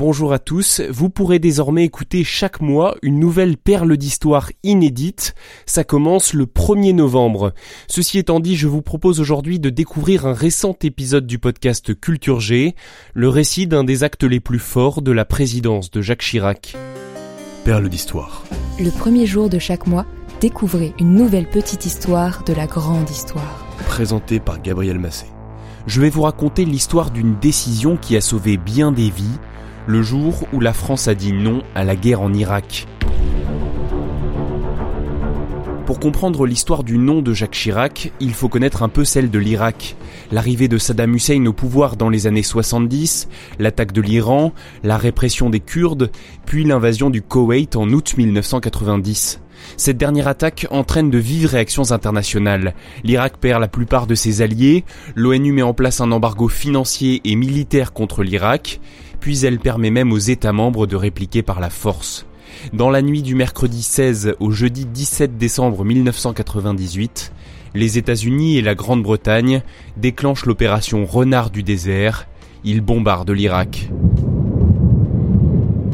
Bonjour à tous, vous pourrez désormais écouter chaque mois une nouvelle perle d'histoire inédite. Ça commence le 1er novembre. Ceci étant dit, je vous propose aujourd'hui de découvrir un récent épisode du podcast Culture G, le récit d'un des actes les plus forts de la présidence de Jacques Chirac. Perle d'histoire. Le premier jour de chaque mois, découvrez une nouvelle petite histoire de la grande histoire. Présenté par Gabriel Massé. Je vais vous raconter l'histoire d'une décision qui a sauvé bien des vies, le jour où la France a dit non à la guerre en Irak. Pour comprendre l'histoire du nom de Jacques Chirac, il faut connaître un peu celle de l'Irak. L'arrivée de Saddam Hussein au pouvoir dans les années 70, l'attaque de l'Iran, la répression des Kurdes, puis l'invasion du Koweït en août 1990. Cette dernière attaque entraîne de vives réactions internationales. L'Irak perd la plupart de ses alliés, l'ONU met en place un embargo financier et militaire contre l'Irak, puis elle permet même aux États membres de répliquer par la force. Dans la nuit du mercredi 16 au jeudi 17 décembre 1998, les États-Unis et la Grande-Bretagne déclenchent l'opération Renard du désert. Ils bombardent l'Irak.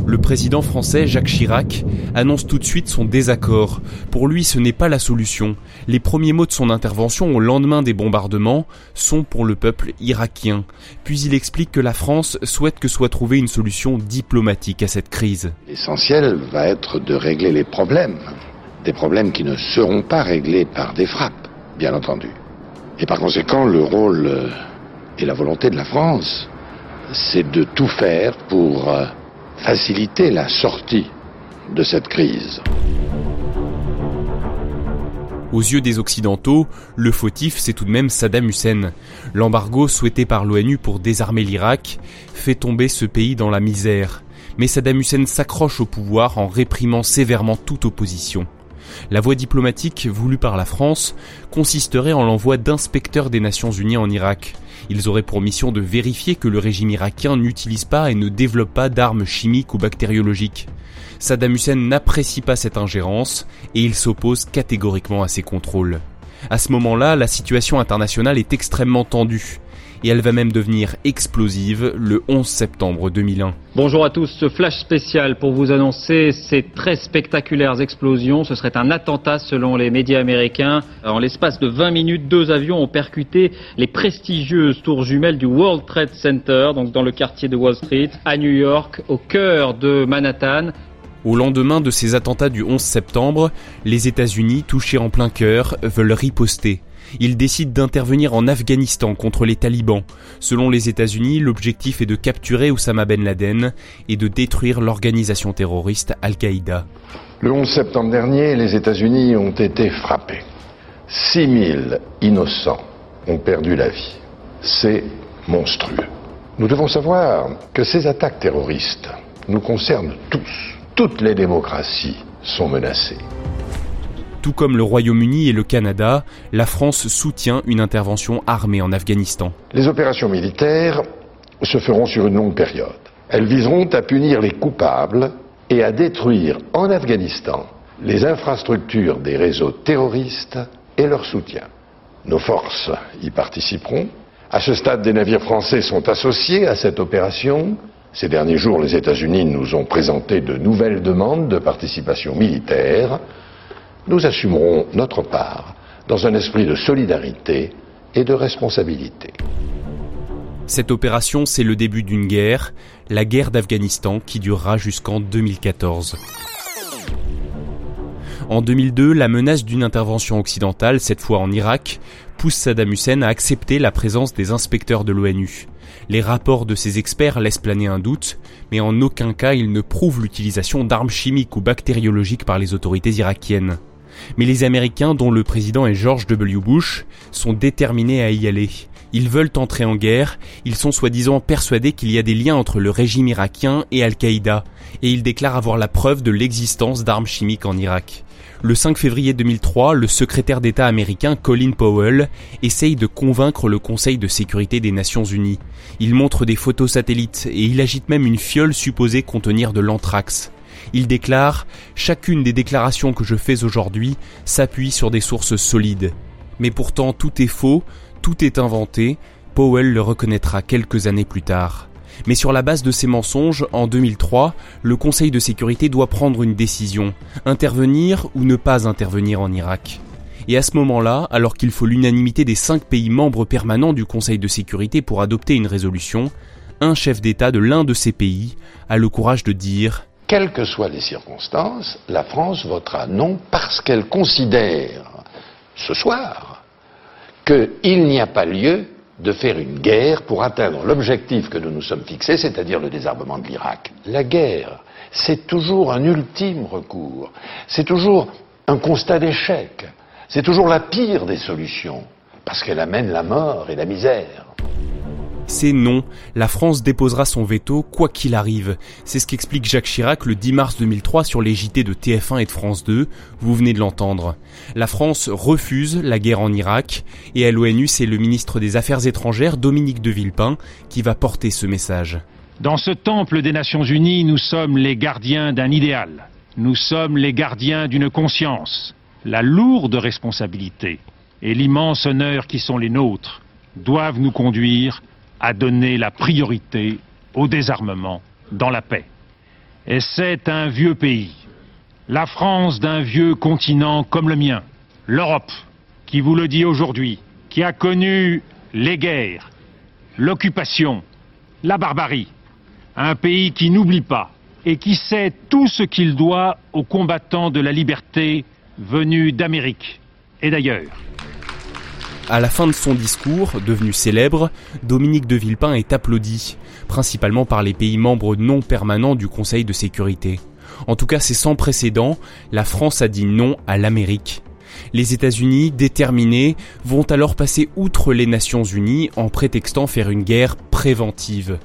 Le président français Jacques Chirac annonce tout de suite son désaccord. Pour lui, ce n'est pas la solution. Les premiers mots de son intervention au lendemain des bombardements sont pour le peuple irakien. Puis il explique que la France souhaite que soit trouvée une solution diplomatique à cette crise. L'essentiel va être de régler les problèmes. Des problèmes qui ne seront pas réglés par des frappes, bien entendu. Et par conséquent, le rôle euh, et la volonté de la France, c'est de tout faire pour euh, faciliter la sortie de cette crise. Aux yeux des Occidentaux, le fautif, c'est tout de même Saddam Hussein. L'embargo souhaité par l'ONU pour désarmer l'Irak fait tomber ce pays dans la misère. Mais Saddam Hussein s'accroche au pouvoir en réprimant sévèrement toute opposition. La voie diplomatique voulue par la France consisterait en l'envoi d'inspecteurs des Nations Unies en Irak. Ils auraient pour mission de vérifier que le régime irakien n'utilise pas et ne développe pas d'armes chimiques ou bactériologiques. Saddam Hussein n'apprécie pas cette ingérence et il s'oppose catégoriquement à ces contrôles. À ce moment-là, la situation internationale est extrêmement tendue et elle va même devenir explosive le 11 septembre 2001. Bonjour à tous, ce flash spécial pour vous annoncer ces très spectaculaires explosions. Ce serait un attentat selon les médias américains. En l'espace de 20 minutes, deux avions ont percuté les prestigieuses tours jumelles du World Trade Center, donc dans le quartier de Wall Street, à New York, au cœur de Manhattan. Au lendemain de ces attentats du 11 septembre, les États-Unis, touchés en plein cœur, veulent riposter. Ils décident d'intervenir en Afghanistan contre les talibans. Selon les États-Unis, l'objectif est de capturer Oussama Ben Laden et de détruire l'organisation terroriste Al-Qaïda. Le 11 septembre dernier, les États-Unis ont été frappés. 6000 innocents ont perdu la vie. C'est monstrueux. Nous devons savoir que ces attaques terroristes nous concernent tous toutes les démocraties sont menacées. Tout comme le Royaume-Uni et le Canada, la France soutient une intervention armée en Afghanistan. Les opérations militaires se feront sur une longue période. Elles viseront à punir les coupables et à détruire en Afghanistan les infrastructures des réseaux terroristes et leur soutien. Nos forces y participeront. À ce stade, des navires français sont associés à cette opération ces derniers jours, les États-Unis nous ont présenté de nouvelles demandes de participation militaire. Nous assumerons notre part dans un esprit de solidarité et de responsabilité. Cette opération, c'est le début d'une guerre, la guerre d'Afghanistan qui durera jusqu'en 2014. En 2002, la menace d'une intervention occidentale, cette fois en Irak, pousse Saddam Hussein à accepter la présence des inspecteurs de l'ONU. Les rapports de ces experts laissent planer un doute, mais en aucun cas ils ne prouvent l'utilisation d'armes chimiques ou bactériologiques par les autorités irakiennes. Mais les Américains, dont le président est George W. Bush, sont déterminés à y aller. Ils veulent entrer en guerre, ils sont soi-disant persuadés qu'il y a des liens entre le régime irakien et Al-Qaïda, et ils déclarent avoir la preuve de l'existence d'armes chimiques en Irak. Le 5 février 2003, le secrétaire d'État américain Colin Powell essaye de convaincre le Conseil de sécurité des Nations Unies. Il montre des photos satellites et il agite même une fiole supposée contenir de l'anthrax. Il déclare Chacune des déclarations que je fais aujourd'hui s'appuie sur des sources solides. Mais pourtant tout est faux, tout est inventé, Powell le reconnaîtra quelques années plus tard. Mais sur la base de ces mensonges, en 2003, le Conseil de sécurité doit prendre une décision, intervenir ou ne pas intervenir en Irak. Et à ce moment-là, alors qu'il faut l'unanimité des cinq pays membres permanents du Conseil de sécurité pour adopter une résolution, un chef d'État de l'un de ces pays a le courage de dire Quelles que soient les circonstances, la France votera non parce qu'elle considère, ce soir, qu'il n'y a pas lieu de faire une guerre pour atteindre l'objectif que nous nous sommes fixés, c'est-à-dire le désarmement de l'Irak. La guerre, c'est toujours un ultime recours, c'est toujours un constat d'échec, c'est toujours la pire des solutions, parce qu'elle amène la mort et la misère. C'est non, la France déposera son veto quoi qu'il arrive. C'est ce qu'explique Jacques Chirac le 10 mars 2003 sur les JT de TF1 et de France 2, vous venez de l'entendre. La France refuse la guerre en Irak, et à l'ONU c'est le ministre des Affaires étrangères Dominique de Villepin qui va porter ce message. Dans ce temple des Nations Unies, nous sommes les gardiens d'un idéal. Nous sommes les gardiens d'une conscience. La lourde responsabilité et l'immense honneur qui sont les nôtres doivent nous conduire a donné la priorité au désarmement dans la paix. Et c'est un vieux pays, la France d'un vieux continent comme le mien, l'Europe, qui vous le dit aujourd'hui, qui a connu les guerres, l'occupation, la barbarie, un pays qui n'oublie pas et qui sait tout ce qu'il doit aux combattants de la liberté venus d'Amérique et d'ailleurs. À la fin de son discours, devenu célèbre, Dominique de Villepin est applaudi, principalement par les pays membres non permanents du Conseil de sécurité. En tout cas, c'est sans précédent, la France a dit non à l'Amérique. Les États-Unis, déterminés, vont alors passer outre les Nations Unies en prétextant faire une guerre préventive.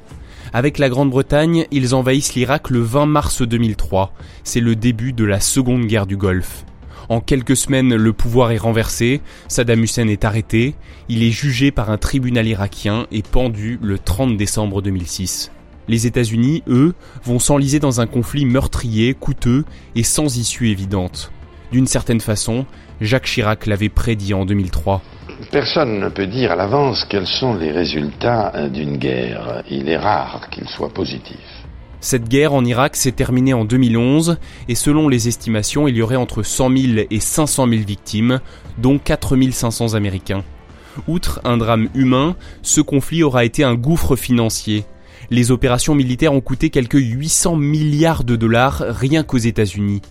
Avec la Grande-Bretagne, ils envahissent l'Irak le 20 mars 2003. C'est le début de la Seconde Guerre du Golfe. En quelques semaines, le pouvoir est renversé, Saddam Hussein est arrêté, il est jugé par un tribunal irakien et pendu le 30 décembre 2006. Les États-Unis, eux, vont s'enliser dans un conflit meurtrier, coûteux et sans issue évidente. D'une certaine façon, Jacques Chirac l'avait prédit en 2003. Personne ne peut dire à l'avance quels sont les résultats euh, d'une guerre. Il est rare qu'ils soient positifs. Cette guerre en Irak s'est terminée en 2011 et selon les estimations, il y aurait entre 100 000 et 500 000 victimes, dont 4 500 Américains. Outre un drame humain, ce conflit aura été un gouffre financier. Les opérations militaires ont coûté quelques 800 milliards de dollars rien qu'aux États-Unis.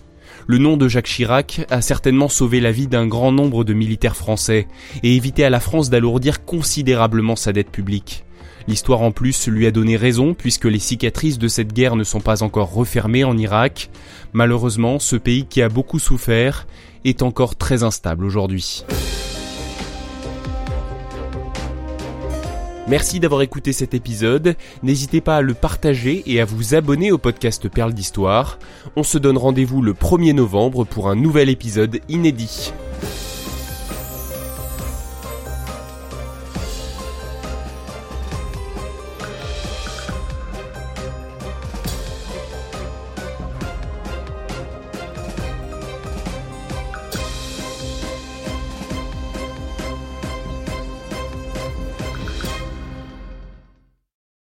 Le nom de Jacques Chirac a certainement sauvé la vie d'un grand nombre de militaires français et évité à la France d'alourdir considérablement sa dette publique. L'histoire en plus lui a donné raison puisque les cicatrices de cette guerre ne sont pas encore refermées en Irak. Malheureusement, ce pays qui a beaucoup souffert est encore très instable aujourd'hui. Merci d'avoir écouté cet épisode. N'hésitez pas à le partager et à vous abonner au podcast Perles d'Histoire. On se donne rendez-vous le 1er novembre pour un nouvel épisode inédit.